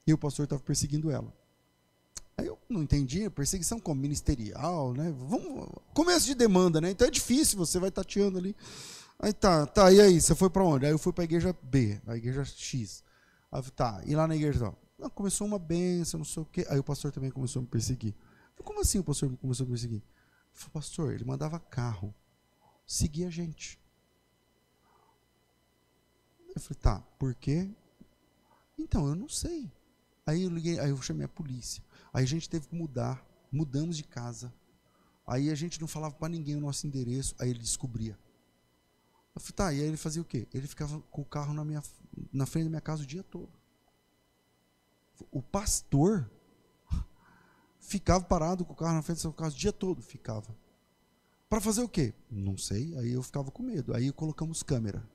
e o pastor estava perseguindo ela. Aí eu não entendi, perseguição como ministerial, né? Vamos, começo de demanda, né? Então é difícil, você vai tateando ali. Aí tá, tá, e aí, você foi para onde? Aí eu fui para igreja B, a igreja X. Aí tá, e lá na igreja não. não começou uma benção, não sei o quê. Aí o pastor também começou a me perseguir. Falei, como assim o pastor começou a me perseguir? Falei, pastor, ele mandava carro seguir a gente. Eu falei, tá, por quê? Então, eu não sei. Aí eu liguei, aí eu chamei a polícia. Aí a gente teve que mudar, mudamos de casa. Aí a gente não falava para ninguém o nosso endereço, aí ele descobria. Eu falei, tá, e aí ele fazia o quê? Ele ficava com o carro na, minha, na frente da minha casa o dia todo. O pastor ficava parado com o carro na frente da sua casa o dia todo, ficava. Para fazer o quê? Não sei. Aí eu ficava com medo. Aí colocamos câmera.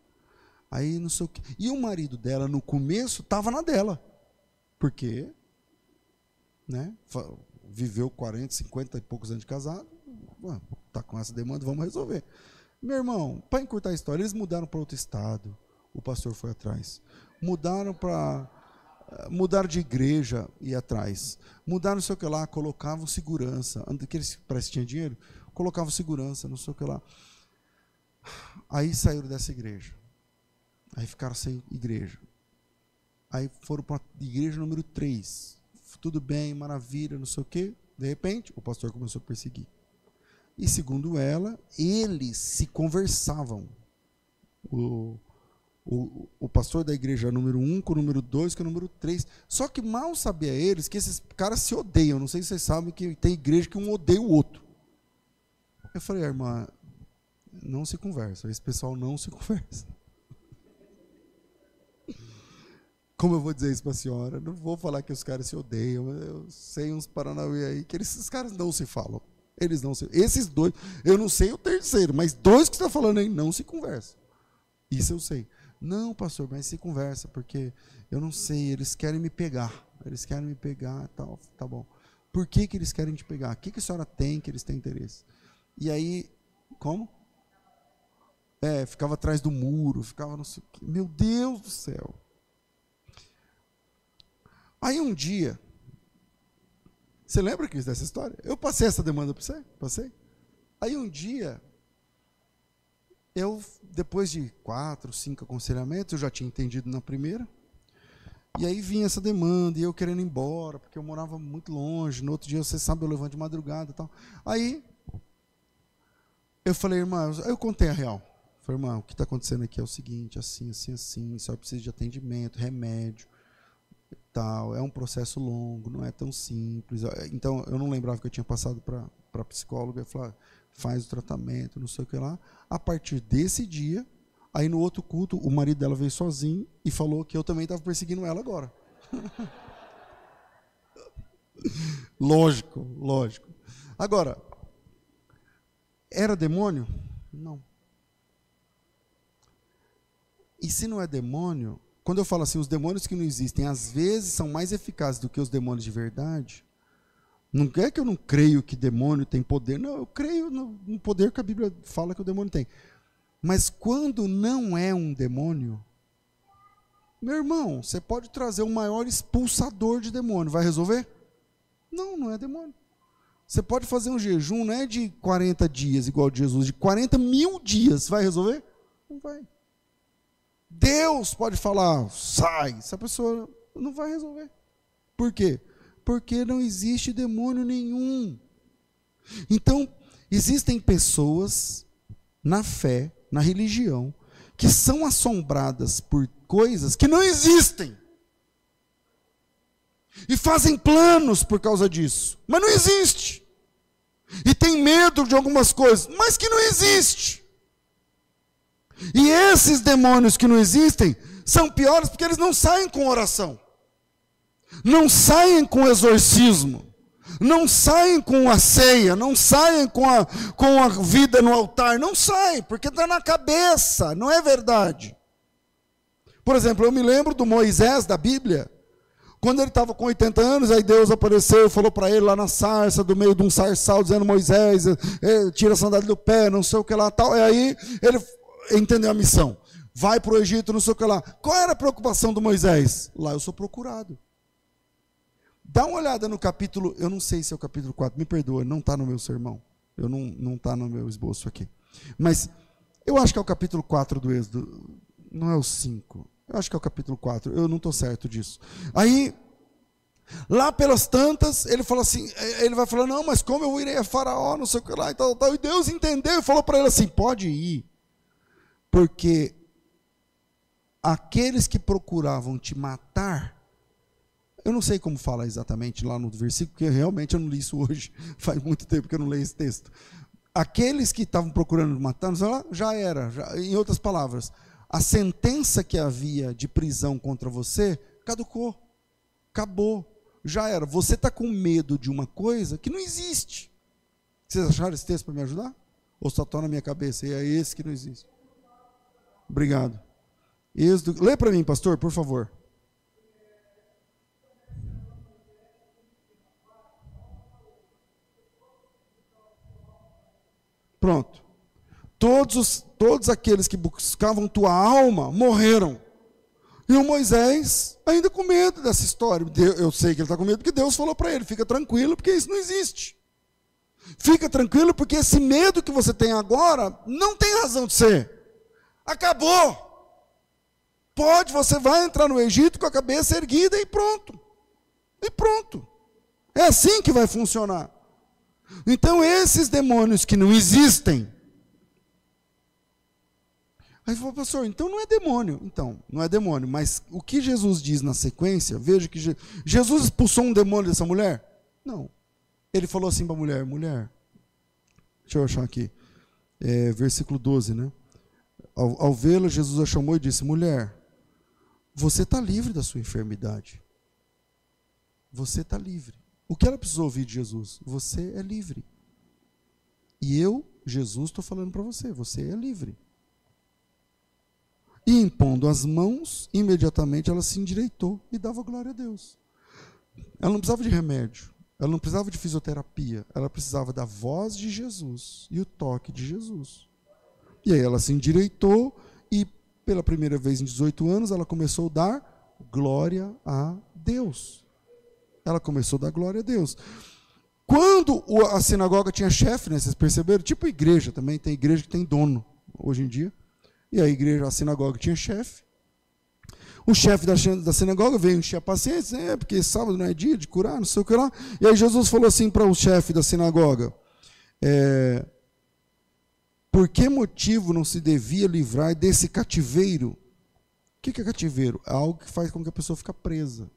Aí não sei o quê. E o marido dela, no começo, estava na dela. Porque, né? Viveu 40, 50 e poucos anos de casado. Tá com essa demanda, vamos resolver. Meu irmão, para encurtar a história, eles mudaram para outro estado. O pastor foi atrás. Mudaram para eh, mudaram de igreja e atrás. Mudaram não sei o que lá, colocavam segurança. Aqueles parece que tinha dinheiro, colocavam segurança, não sei o que lá. Aí saíram dessa igreja. Aí ficaram sem igreja. Aí foram para a igreja número 3. Tudo bem, maravilha, não sei o quê. De repente, o pastor começou a perseguir. E segundo ela, eles se conversavam. O, o, o pastor da igreja número 1 um, com o número 2 com o número 3. Só que mal sabia eles que esses caras se odeiam. Não sei se vocês sabem que tem igreja que um odeia o outro. Eu falei, irmã, não se conversa. Esse pessoal não se conversa. Como eu vou dizer isso para a senhora? Não vou falar que os caras se odeiam. Eu sei uns paranauê aí que eles, esses caras não se falam. Eles não se. Esses dois, eu não sei o terceiro, mas dois que você está falando aí não se conversam. Isso eu sei. Não, pastor, mas se conversa, porque eu não sei, eles querem me pegar. Eles querem me pegar, tal, tá bom. Por que, que eles querem te pegar? O que, que a senhora tem que eles têm interesse? E aí, como? É, ficava atrás do muro, ficava não sei o quê. Meu Deus do céu. Aí um dia, você lembra que dessa história? Eu passei essa demanda para você? Passei? Aí um dia, eu, depois de quatro, cinco aconselhamentos, eu já tinha entendido na primeira. E aí vinha essa demanda, e eu querendo ir embora, porque eu morava muito longe. No outro dia, você sabe, eu levanto de madrugada e tal. Aí, eu falei, irmã, eu contei a real. Falei, irmã, o que está acontecendo aqui é o seguinte, assim, assim, assim, só precisa de atendimento, remédio, tal. É um processo longo, não é tão simples. Então, eu não lembrava que eu tinha passado para a psicóloga falar, faz o tratamento, não sei o que lá. A partir desse dia, aí no outro culto, o marido dela veio sozinho e falou que eu também estava perseguindo ela agora. lógico, lógico. Agora, era demônio? Não. E se não é demônio, quando eu falo assim, os demônios que não existem, às vezes são mais eficazes do que os demônios de verdade. Não é que eu não creio que demônio tem poder, não, eu creio no poder que a Bíblia fala que o demônio tem. Mas quando não é um demônio, meu irmão, você pode trazer o maior expulsador de demônio, vai resolver? Não, não é demônio. Você pode fazer um jejum, não é de 40 dias, igual de Jesus, de 40 mil dias, vai resolver? Não vai. Deus pode falar, sai, essa pessoa não vai resolver. Por quê? Porque não existe demônio nenhum. Então, existem pessoas na fé, na religião, que são assombradas por coisas que não existem. E fazem planos por causa disso, mas não existe. E tem medo de algumas coisas, mas que não existe. E esses demônios que não existem são piores porque eles não saem com oração não saem com exorcismo, não saem com a ceia, não saem com a, com a vida no altar, não saem, porque está na cabeça, não é verdade. Por exemplo, eu me lembro do Moisés da Bíblia, quando ele estava com 80 anos, aí Deus apareceu e falou para ele lá na sarça, do meio de um sarçal, dizendo: Moisés, eh, tira a sandália do pé, não sei o que lá tal. E aí ele entendeu a missão. Vai para o Egito, não sei o que lá. Qual era a preocupação do Moisés? Lá eu sou procurado. Dá uma olhada no capítulo, eu não sei se é o capítulo 4, me perdoa, não está no meu sermão. Eu não não está no meu esboço aqui. Mas eu acho que é o capítulo 4 do Êxodo, não é o 5. Eu acho que é o capítulo 4, eu não estou certo disso. Aí, lá pelas tantas, ele fala assim, eh, ele vai falar, não, mas como eu irei a Faraó, não sei o que lá e tal, tal. E Deus entendeu e falou para ele assim: pode ir, porque aqueles que procuravam te matar eu não sei como fala exatamente lá no versículo, porque realmente eu não li isso hoje. Faz muito tempo que eu não leio esse texto. Aqueles que estavam procurando matar, já era. Já, em outras palavras, a sentença que havia de prisão contra você caducou. Acabou. Já era. Você está com medo de uma coisa que não existe. Vocês acharam esse texto para me ajudar? Ou só está na minha cabeça? E é esse que não existe. Obrigado. Êxodo, lê para mim, pastor, por favor. Pronto. Todos, os, todos aqueles que buscavam tua alma morreram. E o Moisés, ainda com medo dessa história. Eu sei que ele está com medo porque Deus falou para ele: fica tranquilo, porque isso não existe. Fica tranquilo, porque esse medo que você tem agora não tem razão de ser. Acabou. Pode, você vai entrar no Egito com a cabeça erguida e pronto. E pronto. É assim que vai funcionar. Então, esses demônios que não existem. Aí falou, pastor, então não é demônio. Então, não é demônio. Mas o que Jesus diz na sequência, veja que Jesus expulsou um demônio dessa mulher? Não. Ele falou assim para a mulher: mulher, deixa eu achar aqui, é, versículo 12, né? Ao, ao vê-la, Jesus a chamou e disse: mulher, você está livre da sua enfermidade. Você está livre. O que ela precisou ouvir de Jesus? Você é livre. E eu, Jesus, estou falando para você: você é livre. E impondo as mãos, imediatamente ela se endireitou e dava glória a Deus. Ela não precisava de remédio, ela não precisava de fisioterapia, ela precisava da voz de Jesus e o toque de Jesus. E aí ela se endireitou e, pela primeira vez em 18 anos, ela começou a dar glória a Deus ela começou a dar glória a Deus. Quando a sinagoga tinha chefe, né, vocês perceberam? Tipo igreja também, tem igreja que tem dono. hoje em dia. E a igreja, a sinagoga tinha chefe. O chefe da, da sinagoga veio encher a paciência, é, porque sábado não é dia de curar, não sei o que lá. E aí Jesus falou assim para o chefe da sinagoga: é, Por que motivo não se devia livrar desse cativeiro? O que é cativeiro? É algo que faz com que a pessoa fique presa.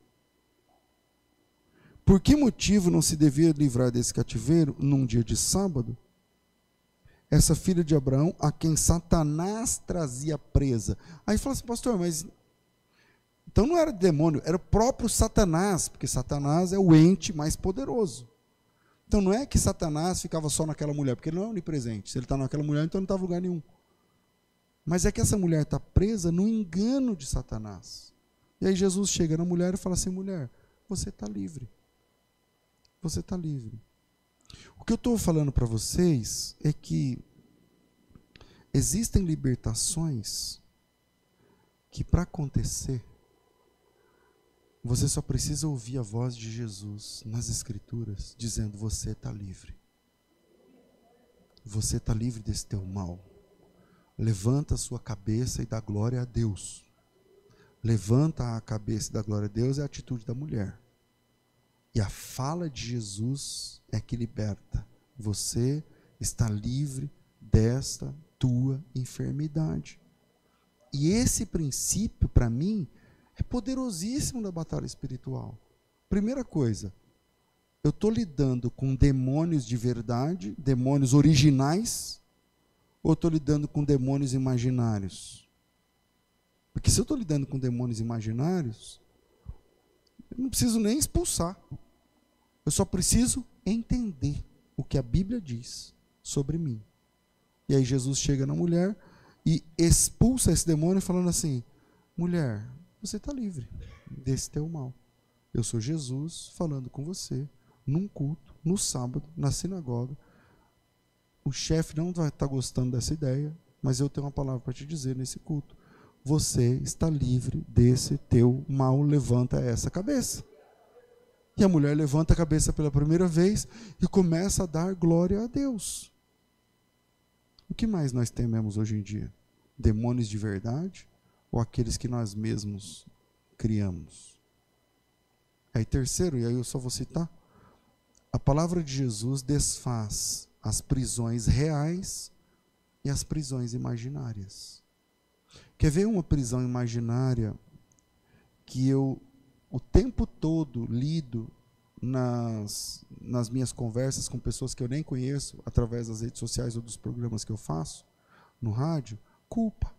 Por que motivo não se devia livrar desse cativeiro num dia de sábado? Essa filha de Abraão, a quem Satanás trazia presa. Aí fala assim, pastor, mas. Então não era demônio, era o próprio Satanás, porque Satanás é o ente mais poderoso. Então não é que Satanás ficava só naquela mulher, porque ele não é onipresente. Se ele está naquela mulher, então não estava em lugar nenhum. Mas é que essa mulher está presa no engano de Satanás. E aí Jesus chega na mulher e fala assim: mulher, você está livre você está livre. O que eu estou falando para vocês é que existem libertações que, para acontecer, você só precisa ouvir a voz de Jesus nas Escrituras, dizendo: Você está livre. Você está livre desse teu mal. Levanta a sua cabeça e dá glória a Deus. Levanta a cabeça e dá glória a Deus é a atitude da mulher. E a fala de Jesus é que liberta. Você está livre desta tua enfermidade. E esse princípio, para mim, é poderosíssimo na batalha espiritual. Primeira coisa, eu estou lidando com demônios de verdade, demônios originais, ou estou lidando com demônios imaginários? Porque se eu estou lidando com demônios imaginários, eu não preciso nem expulsar. Eu só preciso entender o que a Bíblia diz sobre mim. E aí Jesus chega na mulher e expulsa esse demônio falando assim: mulher, você está livre desse teu mal. Eu sou Jesus falando com você num culto, no sábado, na sinagoga. O chefe não vai estar tá gostando dessa ideia, mas eu tenho uma palavra para te dizer nesse culto. Você está livre desse teu mal, levanta essa cabeça. E a mulher levanta a cabeça pela primeira vez e começa a dar glória a Deus. O que mais nós tememos hoje em dia? Demônios de verdade ou aqueles que nós mesmos criamos? Aí, terceiro, e aí eu só vou citar: a palavra de Jesus desfaz as prisões reais e as prisões imaginárias. Quer ver uma prisão imaginária que eu o tempo todo lido nas, nas minhas conversas com pessoas que eu nem conheço, através das redes sociais ou dos programas que eu faço, no rádio, culpa.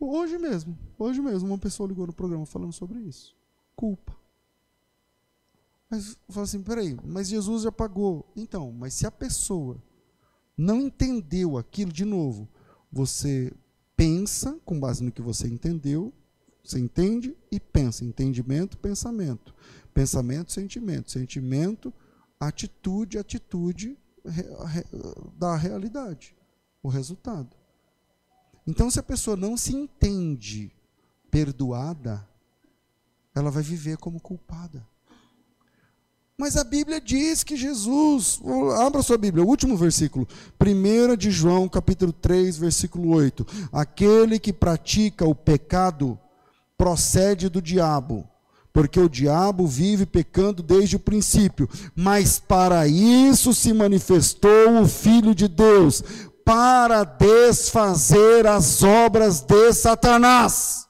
Hoje mesmo, hoje mesmo, uma pessoa ligou no programa falando sobre isso. Culpa. Mas fala assim, peraí, mas Jesus já pagou. Então, mas se a pessoa não entendeu aquilo, de novo, você pensa com base no que você entendeu, você entende e pensa. Entendimento, pensamento. Pensamento, sentimento. Sentimento, atitude, atitude da realidade. O resultado. Então, se a pessoa não se entende perdoada, ela vai viver como culpada. Mas a Bíblia diz que Jesus, abra sua Bíblia, o último versículo, 1 de João, capítulo 3, versículo 8. Aquele que pratica o pecado procede do diabo, porque o diabo vive pecando desde o princípio, mas para isso se manifestou o Filho de Deus, para desfazer as obras de Satanás.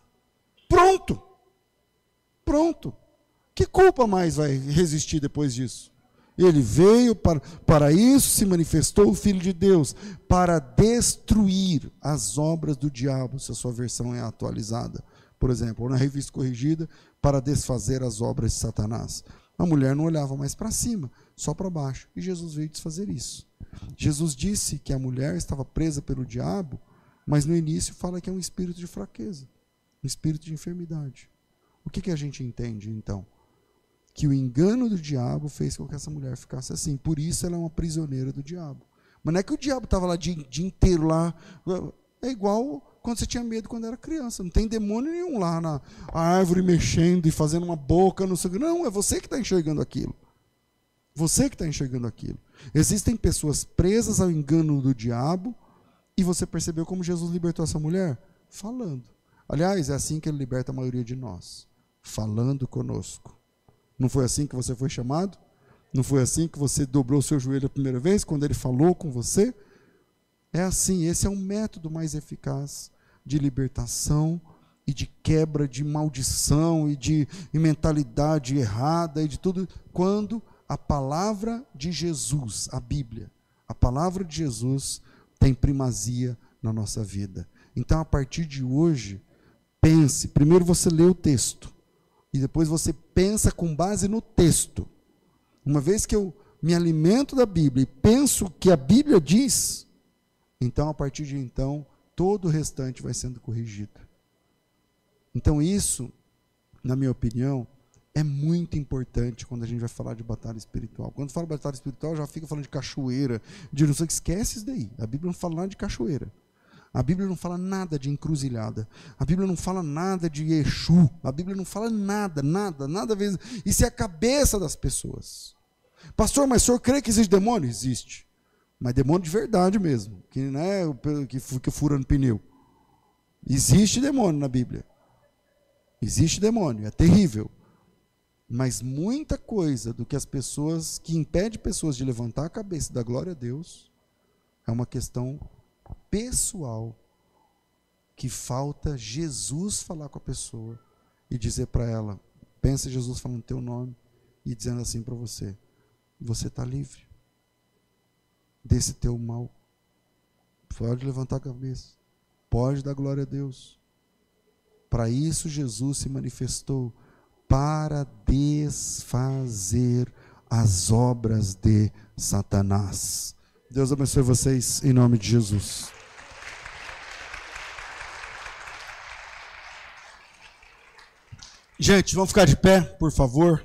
Pronto. Pronto. Que culpa mais vai resistir depois disso? Ele veio para, para isso, se manifestou o Filho de Deus, para destruir as obras do diabo, se a sua versão é atualizada por exemplo, ou na revista corrigida, para desfazer as obras de Satanás. A mulher não olhava mais para cima, só para baixo. E Jesus veio desfazer isso. Jesus disse que a mulher estava presa pelo diabo, mas no início fala que é um espírito de fraqueza, um espírito de enfermidade. O que, que a gente entende então? Que o engano do diabo fez com que essa mulher ficasse assim. Por isso ela é uma prisioneira do diabo. Mas não é que o diabo estava lá o dia, dia inteiro lá. É igual quando você tinha medo quando era criança. Não tem demônio nenhum lá na árvore mexendo e fazendo uma boca, não sei Não, é você que está enxergando aquilo. Você que está enxergando aquilo. Existem pessoas presas ao engano do diabo, E você percebeu como Jesus libertou essa mulher? Falando. Aliás, é assim que ele liberta a maioria de nós. Falando conosco. Não foi assim que você foi chamado? Não foi assim que você dobrou seu joelho a primeira vez, quando ele falou com você? É assim, esse é um método mais eficaz de libertação e de quebra de maldição e de e mentalidade errada e de tudo, quando a palavra de Jesus, a Bíblia, a palavra de Jesus tem primazia na nossa vida. Então, a partir de hoje, pense, primeiro você lê o texto e depois você pensa com base no texto. Uma vez que eu me alimento da Bíblia e penso o que a Bíblia diz, então a partir de então todo o restante vai sendo corrigido. Então, isso, na minha opinião, é muito importante quando a gente vai falar de batalha espiritual. Quando fala batalha espiritual, já fica falando de cachoeira, de não sei esquece isso daí. A Bíblia não fala nada de cachoeira. A Bíblia não fala nada de encruzilhada. A Bíblia não fala nada de Exu. A Bíblia não fala nada, nada, nada ver. Isso é a cabeça das pessoas. Pastor, mas o senhor crê que existe demônio? Existe. Mas demônio de verdade mesmo. Que não é o que, que furando pneu. Existe demônio na Bíblia. Existe demônio, é terrível. Mas muita coisa do que as pessoas, que impede pessoas de levantar a cabeça da glória a Deus, é uma questão pessoal que falta Jesus falar com a pessoa e dizer para ela, pensa Jesus falando teu nome e dizendo assim para você, você está livre desse teu mal. Pode levantar a cabeça. Pode dar glória a Deus. Para isso Jesus se manifestou para desfazer as obras de Satanás. Deus abençoe vocês em nome de Jesus. Gente, vamos ficar de pé, por favor.